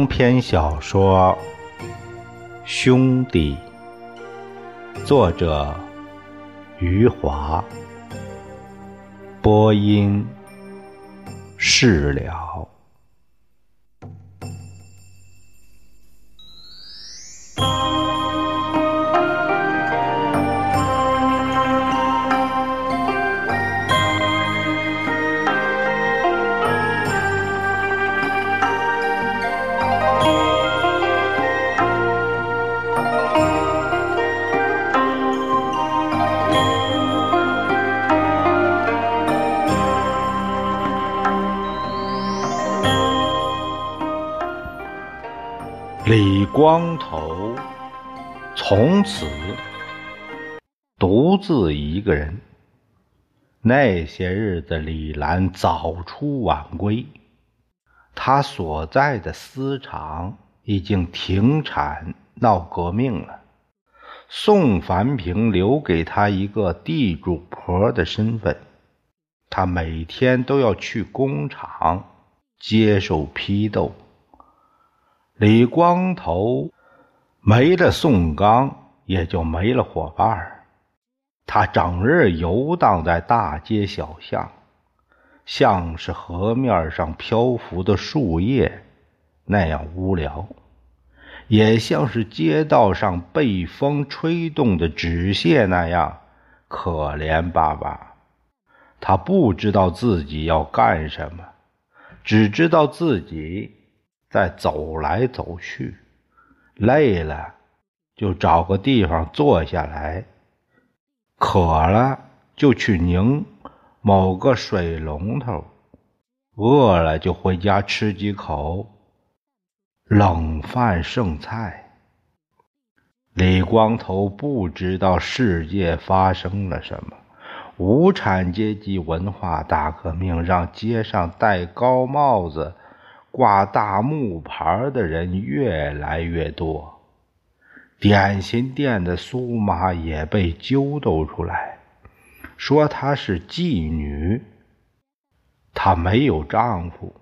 长篇小说《兄弟》，作者余华，播音释了。光头从此独自一个人。那些日子，李兰早出晚归，他所在的私厂已经停产闹革命了。宋凡平留给他一个地主婆的身份，他每天都要去工厂接受批斗。李光头没了宋刚，也就没了伙伴儿他整日游荡在大街小巷，像是河面上漂浮的树叶那样无聊，也像是街道上被风吹动的纸屑那样可怜巴巴。他不知道自己要干什么，只知道自己。在走来走去，累了就找个地方坐下来；渴了就去拧某个水龙头；饿了就回家吃几口冷饭剩菜。李光头不知道世界发生了什么，无产阶级文化大革命让街上戴高帽子。挂大木牌的人越来越多，点心店的苏妈也被揪斗出来，说她是妓女。她没有丈夫，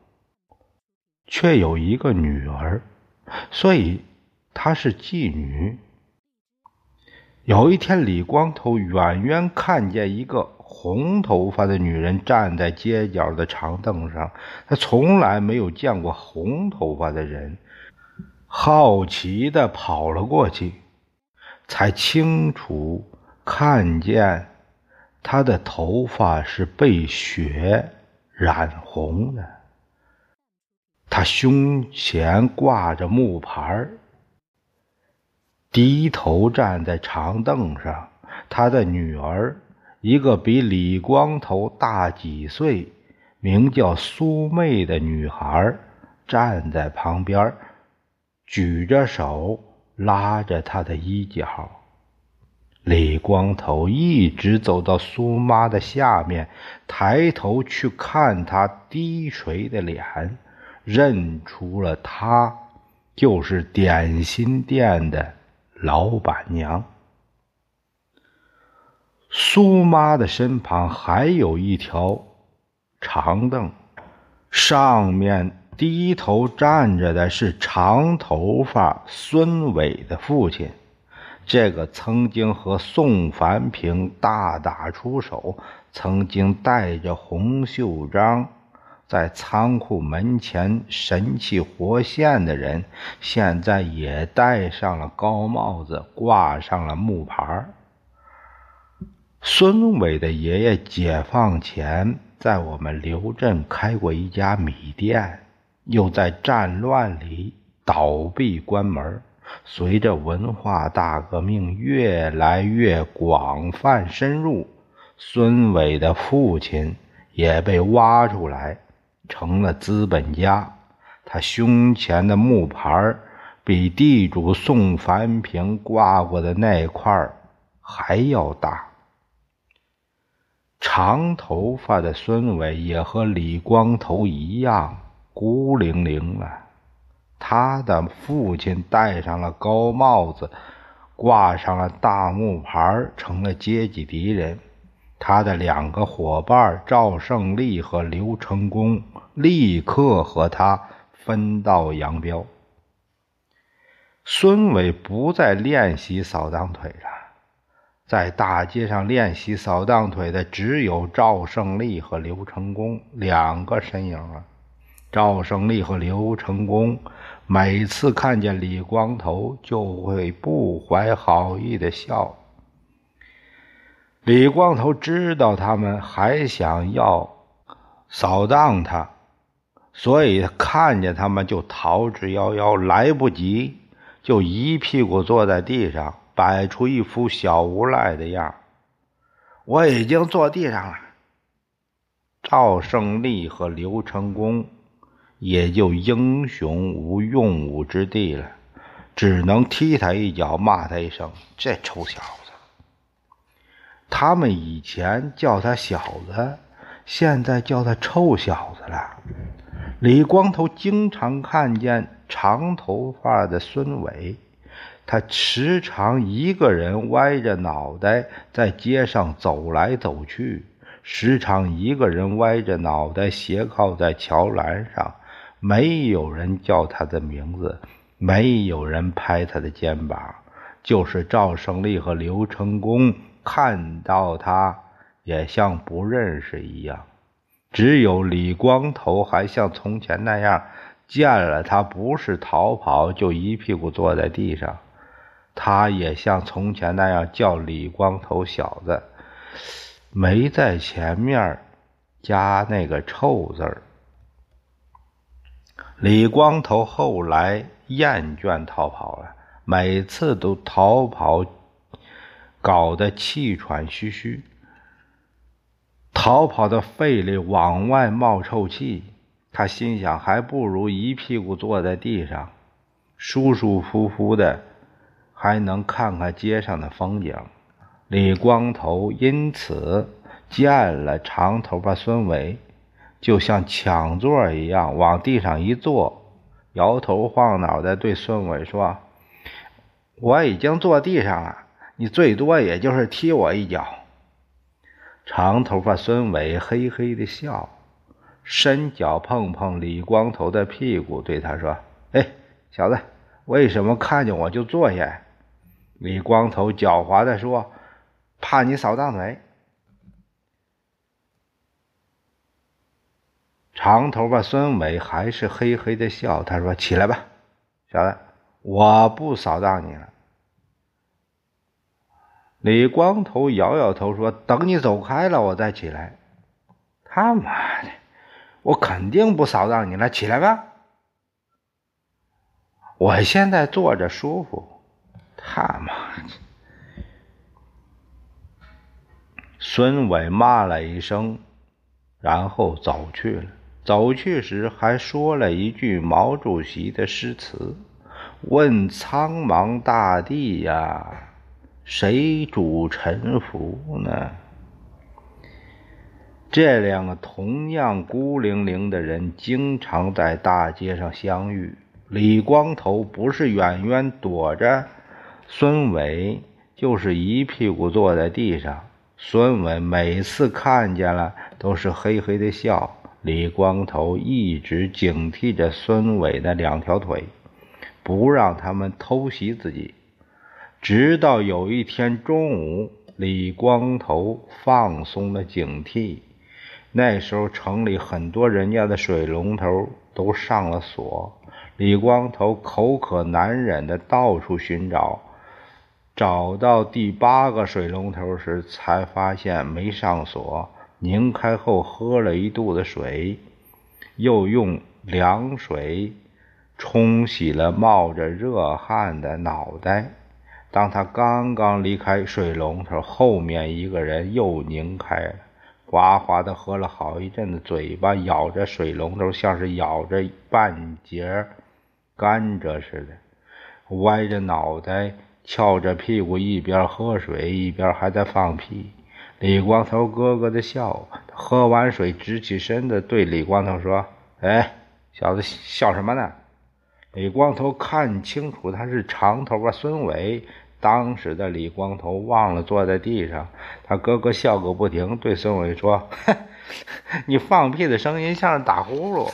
却有一个女儿，所以她是妓女。有一天，李光头远远看见一个。红头发的女人站在街角的长凳上，她从来没有见过红头发的人，好奇的跑了过去，才清楚看见她的头发是被血染红的。她胸前挂着木牌，低头站在长凳上，她的女儿。一个比李光头大几岁、名叫苏妹的女孩站在旁边，举着手拉着他的衣角。李光头一直走到苏妈的下面，抬头去看她低垂的脸，认出了她就是点心店的老板娘。苏妈的身旁还有一条长凳，上面低头站着的是长头发孙伟的父亲。这个曾经和宋凡平大打出手，曾经带着洪秀章在仓库门前神气活现的人，现在也戴上了高帽子，挂上了木牌孙伟的爷爷解放前在我们刘镇开过一家米店，又在战乱里倒闭关门。随着文化大革命越来越广泛深入，孙伟的父亲也被挖出来，成了资本家。他胸前的木牌比地主宋凡平挂过的那块还要大。长头发的孙伟也和李光头一样孤零零了。他的父亲戴上了高帽子，挂上了大木牌，成了阶级敌人。他的两个伙伴赵胜利和刘成功立刻和他分道扬镳。孙伟不再练习扫荡腿了，在大街上练习扫荡腿的只有赵胜利和刘成功两个身影了。赵胜利和刘成功每次看见李光头，就会不怀好意的笑。李光头知道他们还想要扫荡他，所以看见他们就逃之夭夭，来不及。就一屁股坐在地上，摆出一副小无赖的样我已经坐地上了。赵胜利和刘成功也就英雄无用武之地了，只能踢他一脚，骂他一声：“这臭小子！”他们以前叫他小子，现在叫他臭小子了。李光头经常看见。长头发的孙伟，他时常一个人歪着脑袋在街上走来走去，时常一个人歪着脑袋斜靠在桥栏上。没有人叫他的名字，没有人拍他的肩膀，就是赵胜利和刘成功看到他也像不认识一样。只有李光头还像从前那样。见了他，不是逃跑，就一屁股坐在地上。他也像从前那样叫李光头小子，没在前面加那个臭字儿。李光头后来厌倦逃跑了，每次都逃跑，搞得气喘吁吁，逃跑的肺里往外冒臭气。他心想，还不如一屁股坐在地上，舒舒服服的，还能看看街上的风景。李光头因此见了长头发孙伟，就像抢座一样，往地上一坐，摇头晃脑的对孙伟说：“我已经坐地上了，你最多也就是踢我一脚。”长头发孙伟嘿嘿的笑。伸脚碰碰李光头的屁股，对他说：“哎，小子，为什么看见我就坐下？”李光头狡猾地说：“怕你扫荡腿。”长头发孙伟还是嘿嘿的笑，他说：“起来吧，小子，我不扫荡你了。”李光头摇摇头说：“等你走开了，我再起来。”他妈的！我肯定不扫荡你了，起来吧！我现在坐着舒服。他妈的！孙伟骂了一声，然后走去了。走去时还说了一句毛主席的诗词：“问苍茫大地呀，谁主沉浮呢？”这两个同样孤零零的人，经常在大街上相遇。李光头不是远远躲着孙伟，就是一屁股坐在地上。孙伟每次看见了，都是嘿嘿的笑。李光头一直警惕着孙伟的两条腿，不让他们偷袭自己。直到有一天中午，李光头放松了警惕。那时候，城里很多人家的水龙头都上了锁。李光头口渴难忍的到处寻找，找到第八个水龙头时，才发现没上锁。拧开后，喝了一肚子水，又用凉水冲洗了冒着热汗的脑袋。当他刚刚离开水龙头，后面一个人又拧开了。哗哗的喝了好一阵子，嘴巴咬着水龙头，像是咬着半截甘蔗似的，歪着脑袋，翘着屁股，一边喝水一边还在放屁。李光头咯咯的笑，喝完水直起身子，对李光头说：“哎，小子，笑什么呢？”李光头看清楚，他是长头发孙伟。当时的李光头忘了坐在地上，他咯咯笑个不停，对孙伟说：“ 你放屁的声音像是打呼噜。”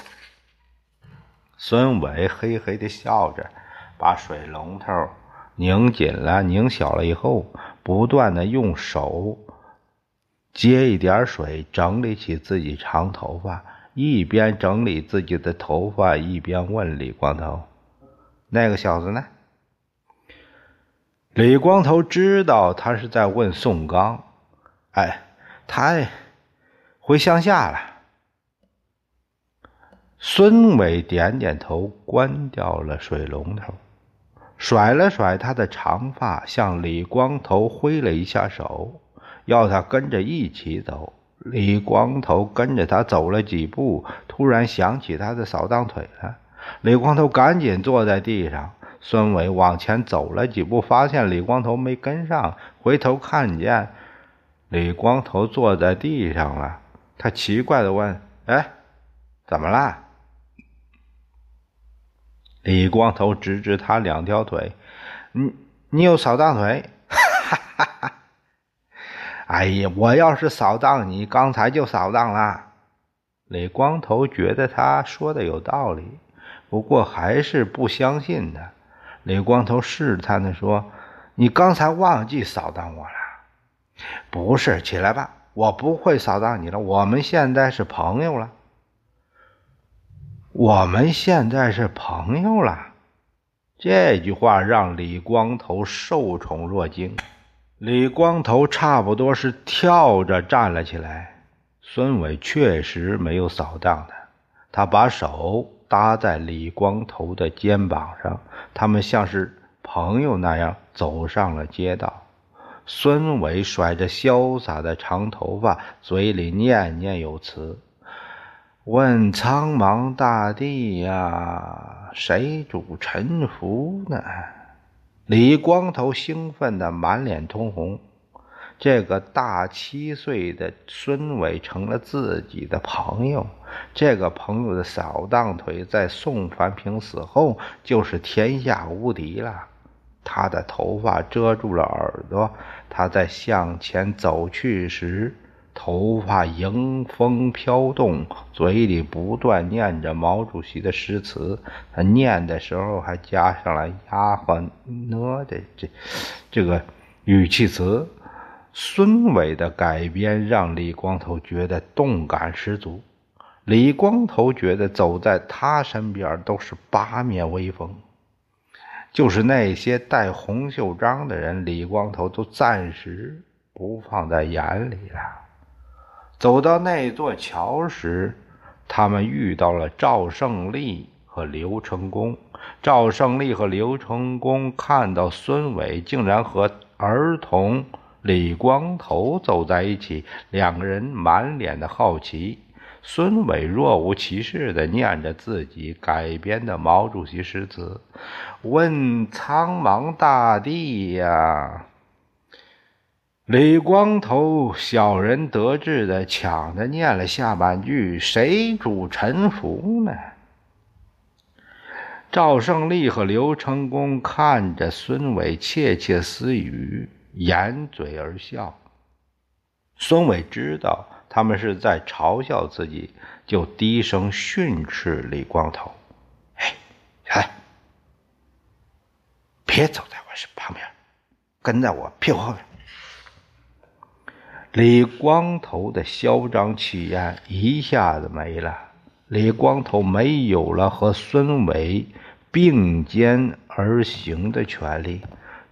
孙伟嘿嘿的笑着，把水龙头拧紧了、拧小了以后，不断的用手接一点水，整理起自己长头发。一边整理自己的头发，一边问李光头：“那个小子呢？”李光头知道他是在问宋刚。哎，他回乡下了。孙伟点点头，关掉了水龙头，甩了甩他的长发，向李光头挥了一下手，要他跟着一起走。李光头跟着他走了几步，突然想起他的扫荡腿了。李光头赶紧坐在地上。孙伟往前走了几步，发现李光头没跟上，回头看见李光头坐在地上了。他奇怪的问：“哎，怎么了？”李光头指指他两条腿：“你你有扫荡腿？”哈哈哈。哎呀，我要是扫荡你，刚才就扫荡了。李光头觉得他说的有道理，不过还是不相信他。李光头试探的说：“你刚才忘记扫荡我了？”“不是，起来吧，我不会扫荡你了。我们现在是朋友了。”“我们现在是朋友了。”这句话让李光头受宠若惊。李光头差不多是跳着站了起来。孙伟确实没有扫荡他，他把手搭在李光头的肩膀上，他们像是朋友那样走上了街道。孙伟甩着潇洒的长头发，嘴里念念有词：“问苍茫大地呀，谁主沉浮呢？”李光头兴奋的满脸通红，这个大七岁的孙伟成了自己的朋友。这个朋友的扫荡腿在宋传平死后就是天下无敌了。他的头发遮住了耳朵，他在向前走去时。头发迎风飘动，嘴里不断念着毛主席的诗词。他念的时候还加上了“呀和呢”的这这个语气词。孙伟的改编让李光头觉得动感十足。李光头觉得走在他身边都是八面威风，就是那些戴红袖章的人，李光头都暂时不放在眼里了。走到那座桥时，他们遇到了赵胜利和刘成功。赵胜利和刘成功看到孙伟竟然和儿童李光头走在一起，两个人满脸的好奇。孙伟若无其事地念着自己改编的毛主席诗词：“问苍茫大地呀。”李光头小人得志的抢着念了下半句：“谁主沉浮呢？”赵胜利和刘成功看着孙伟窃窃私语，掩嘴而笑。孙伟知道他们是在嘲笑自己，就低声训斥李光头：“哎，来，别走在我身旁边，跟在我屁股后面。”李光头的嚣张气焰一下子没了，李光头没有了和孙伟并肩而行的权利，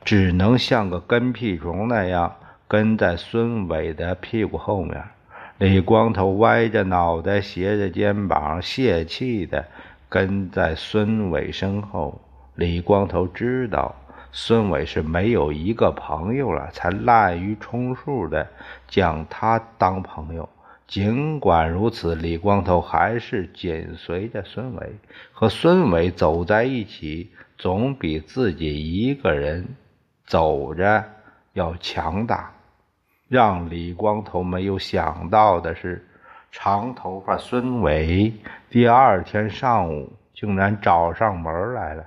只能像个跟屁虫那样跟在孙伟的屁股后面。李光头歪着脑袋，斜着肩膀，泄气的跟在孙伟身后。李光头知道。孙伟是没有一个朋友了，才滥竽充数的将他当朋友。尽管如此，李光头还是紧随着孙伟，和孙伟走在一起，总比自己一个人走着要强大。让李光头没有想到的是，长头发孙伟第二天上午竟然找上门来了。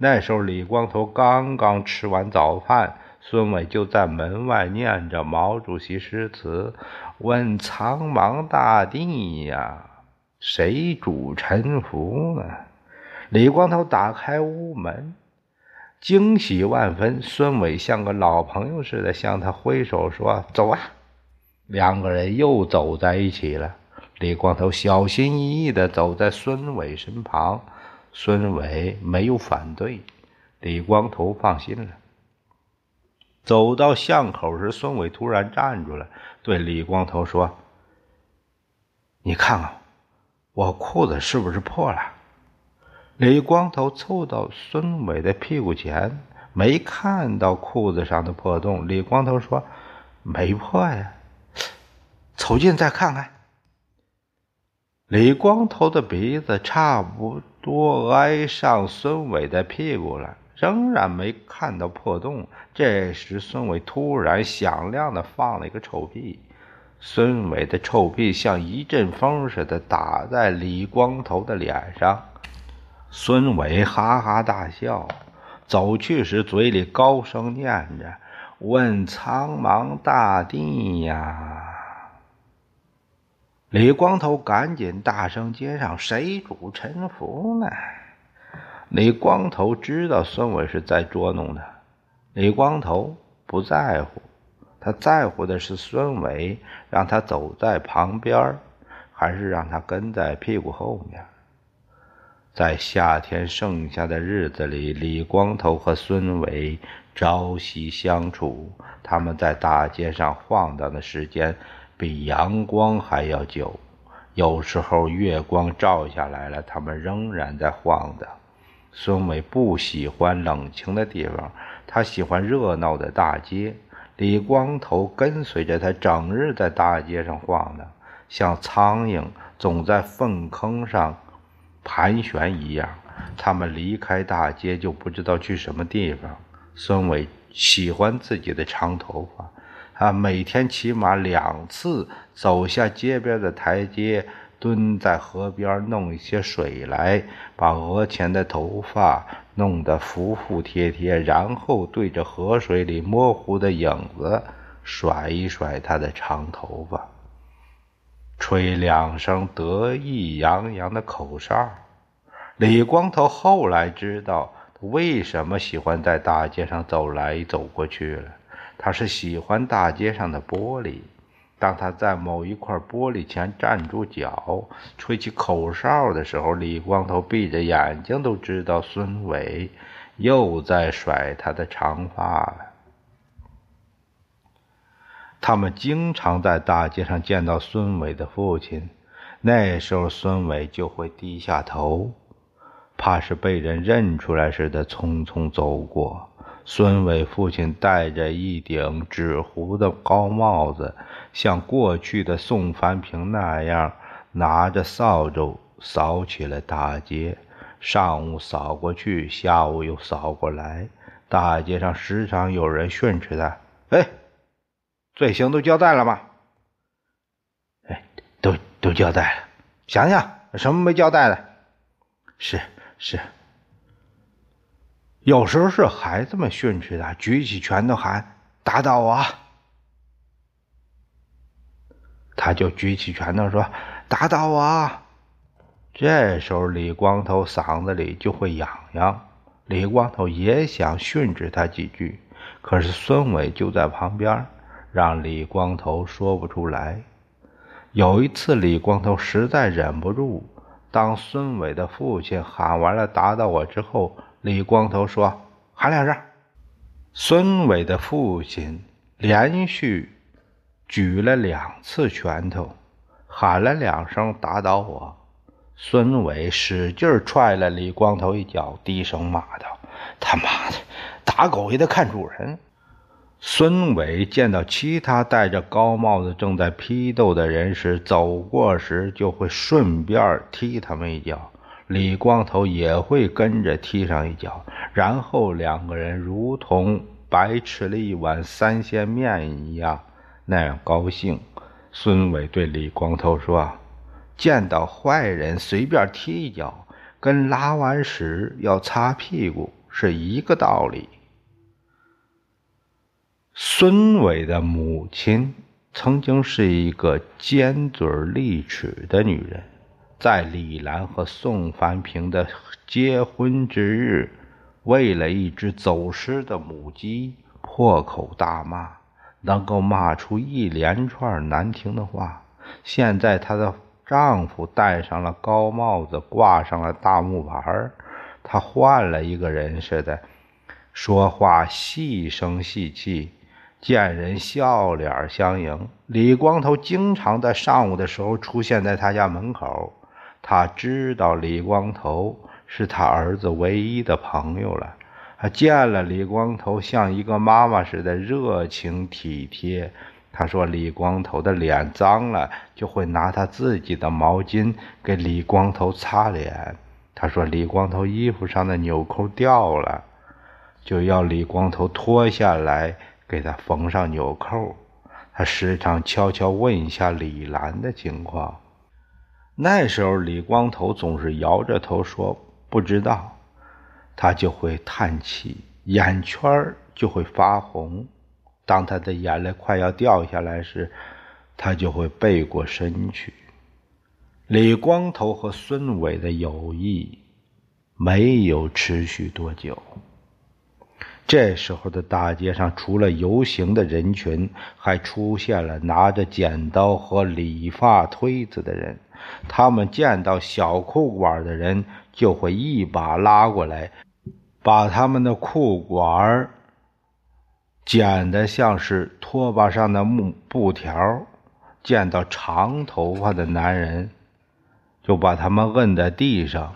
那时候，李光头刚刚吃完早饭，孙伟就在门外念着毛主席诗词：“问苍茫大地呀，谁主沉浮呢？”李光头打开屋门，惊喜万分。孙伟像个老朋友似的向他挥手说：“走啊！”两个人又走在一起了。李光头小心翼翼地走在孙伟身旁，孙伟没有反对，李光头放心了。走到巷口时，孙伟突然站住了，对李光头说：“你看看，我裤子是不是破了？”李光头凑到孙伟的屁股前，没看到裤子上的破洞。李光头说：“没破呀，凑近再看看。”李光头的鼻子差不多挨上孙伟的屁股了，仍然没看到破洞。这时，孙伟突然响亮的放了一个臭屁，孙伟的臭屁像一阵风似的打在李光头的脸上。孙伟哈哈大笑，走去时嘴里高声念着：“问苍茫大地呀！”李光头赶紧大声接上：“谁主沉浮呢？”李光头知道孙伟是在捉弄他，李光头不在乎，他在乎的是孙伟让他走在旁边，还是让他跟在屁股后面。在夏天剩下的日子里，李光头和孙伟朝夕相处，他们在大街上晃荡的时间。比阳光还要久，有时候月光照下来了，他们仍然在晃荡。孙伟不喜欢冷清的地方，他喜欢热闹的大街。李光头跟随着他，整日在大街上晃荡，像苍蝇总在粪坑上盘旋一样。他们离开大街就不知道去什么地方。孙伟喜欢自己的长头发。他每天起码两次走下街边的台阶，蹲在河边弄一些水来，把额前的头发弄得服服帖帖，然后对着河水里模糊的影子甩一甩他的长头发，吹两声得意洋洋的口哨。李光头后来知道为什么喜欢在大街上走来走过去了。他是喜欢大街上的玻璃。当他在某一块玻璃前站住脚，吹起口哨的时候，李光头闭着眼睛都知道孙伟又在甩他的长发了。他们经常在大街上见到孙伟的父亲，那时候孙伟就会低下头，怕是被人认出来似的，匆匆走过。孙伟父亲戴着一顶纸糊的高帽子，像过去的宋凡平那样，拿着扫帚扫起了大街。上午扫过去，下午又扫过来。大街上时常有人训斥他：“哎，罪行都交代了吗？”“哎，都都交代了。”“想想，什么没交代的？”“是是。”有时候是孩子们训斥他，举起拳头喊：“打倒我！”他就举起拳头说：“打倒我！”这时候李光头嗓子里就会痒痒。李光头也想训斥他几句，可是孙伟就在旁边，让李光头说不出来。有一次，李光头实在忍不住，当孙伟的父亲喊完了“打倒我”之后。李光头说：“喊两声。”孙伟的父亲连续举了两次拳头，喊了两声“打倒我”。孙伟使劲踹了李光头一脚，低声骂道：“他妈的，打狗也得看主人！”孙伟见到其他戴着高帽子正在批斗的人时，走过时就会顺便踢他们一脚。李光头也会跟着踢上一脚，然后两个人如同白吃了一碗三鲜面一样那样高兴。孙伟对李光头说：“见到坏人随便踢一脚，跟拉完屎要擦屁股是一个道理。”孙伟的母亲曾经是一个尖嘴利齿的女人。在李兰和宋凡平的结婚之日，为了一只走失的母鸡破口大骂，能够骂出一连串难听的话。现在她的丈夫戴上了高帽子，挂上了大木牌她换了一个人似的，说话细声细气。见人笑脸相迎，李光头经常在上午的时候出现在他家门口。他知道李光头是他儿子唯一的朋友了。他见了李光头，像一个妈妈似的热情体贴。他说：“李光头的脸脏了，就会拿他自己的毛巾给李光头擦脸。”他说：“李光头衣服上的纽扣掉了，就要李光头脱下来。”给他缝上纽扣，他时常悄悄问一下李兰的情况。那时候李光头总是摇着头说不知道，他就会叹气，眼圈就会发红。当他的眼泪快要掉下来时，他就会背过身去。李光头和孙伟的友谊没有持续多久。这时候的大街上，除了游行的人群，还出现了拿着剪刀和理发推子的人。他们见到小裤管的人，就会一把拉过来，把他们的裤管剪得像是拖把上的木布条。见到长头发的男人，就把他们摁在地上，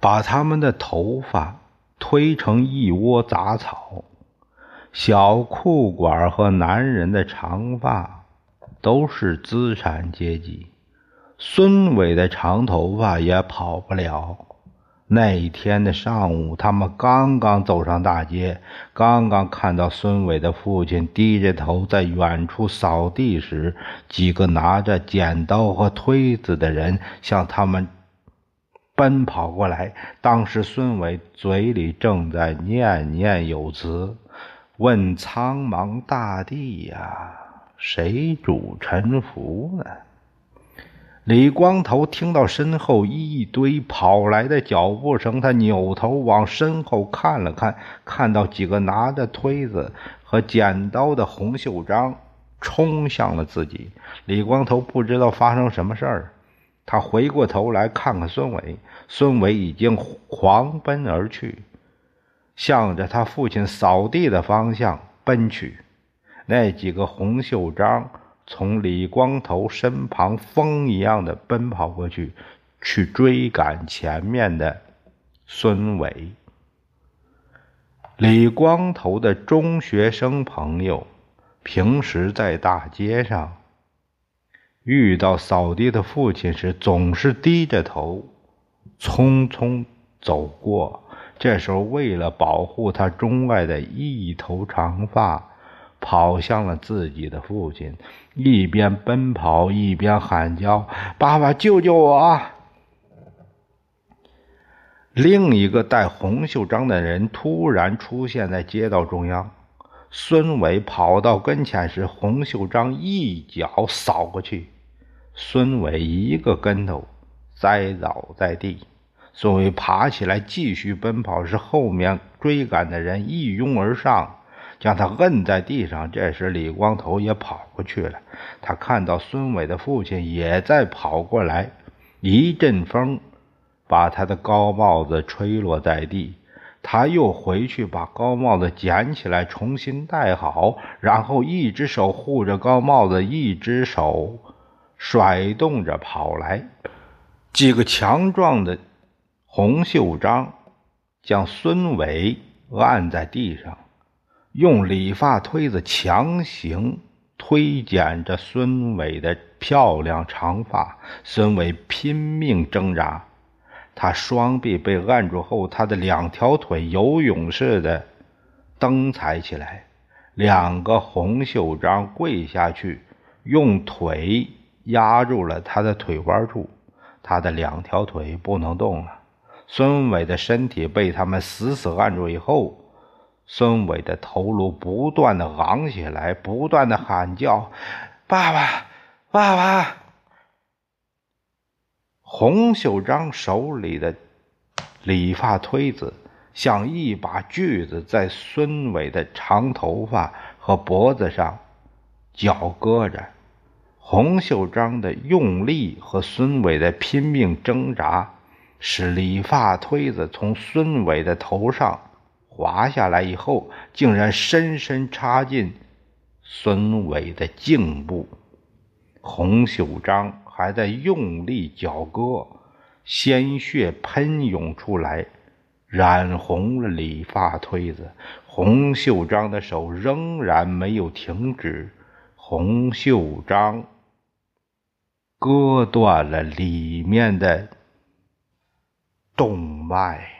把他们的头发。推成一窝杂草，小裤管和男人的长发都是资产阶级。孙伟的长头发也跑不了。那一天的上午，他们刚刚走上大街，刚刚看到孙伟的父亲低着头在远处扫地时，几个拿着剪刀和推子的人向他们。奔跑过来，当时孙伟嘴里正在念念有词，问苍茫大地呀，谁主沉浮呢？李光头听到身后一堆跑来的脚步声，他扭头往身后看了看，看到几个拿着推子和剪刀的洪秀章冲向了自己。李光头不知道发生什么事儿。他回过头来看看孙伟，孙伟已经狂奔而去，向着他父亲扫地的方向奔去。那几个红袖章从李光头身旁风一样的奔跑过去，去追赶前面的孙伟。李光头的中学生朋友，平时在大街上。遇到扫地的父亲时，总是低着头，匆匆走过。这时候，为了保护他钟爱的一头长发，跑向了自己的父亲，一边奔跑一边喊叫：“爸爸，救救我！”另一个戴红袖章的人突然出现在街道中央。孙伟跑到跟前时，红袖章一脚扫过去。孙伟一个跟头栽倒在地，孙伟爬起来继续奔跑，时后面追赶的人一拥而上，将他摁在地上。这时李光头也跑过去了，他看到孙伟的父亲也在跑过来，一阵风把他的高帽子吹落在地，他又回去把高帽子捡起来重新戴好，然后一只手护着高帽子，一只手。甩动着跑来，几个强壮的红袖章将孙伟按在地上，用理发推子强行推剪着孙伟的漂亮长发。孙伟拼命挣扎，他双臂被按住后，他的两条腿游泳似的蹬踩起来。两个红袖章跪下去，用腿。压住了他的腿弯处，他的两条腿不能动了。孙伟的身体被他们死死按住以后，孙伟的头颅不断的昂起来，不断的喊叫：“爸爸，爸爸！”洪秀章手里的理发推子像一把锯子，在孙伟的长头发和脖子上绞割着。洪秀章的用力和孙伟的拼命挣扎，使理发推子从孙伟的头上滑下来以后，竟然深深插进孙伟的颈部。洪秀章还在用力绞割，鲜血喷涌出来，染红了理发推子。洪秀章的手仍然没有停止。洪秀章。割断了里面的动脉。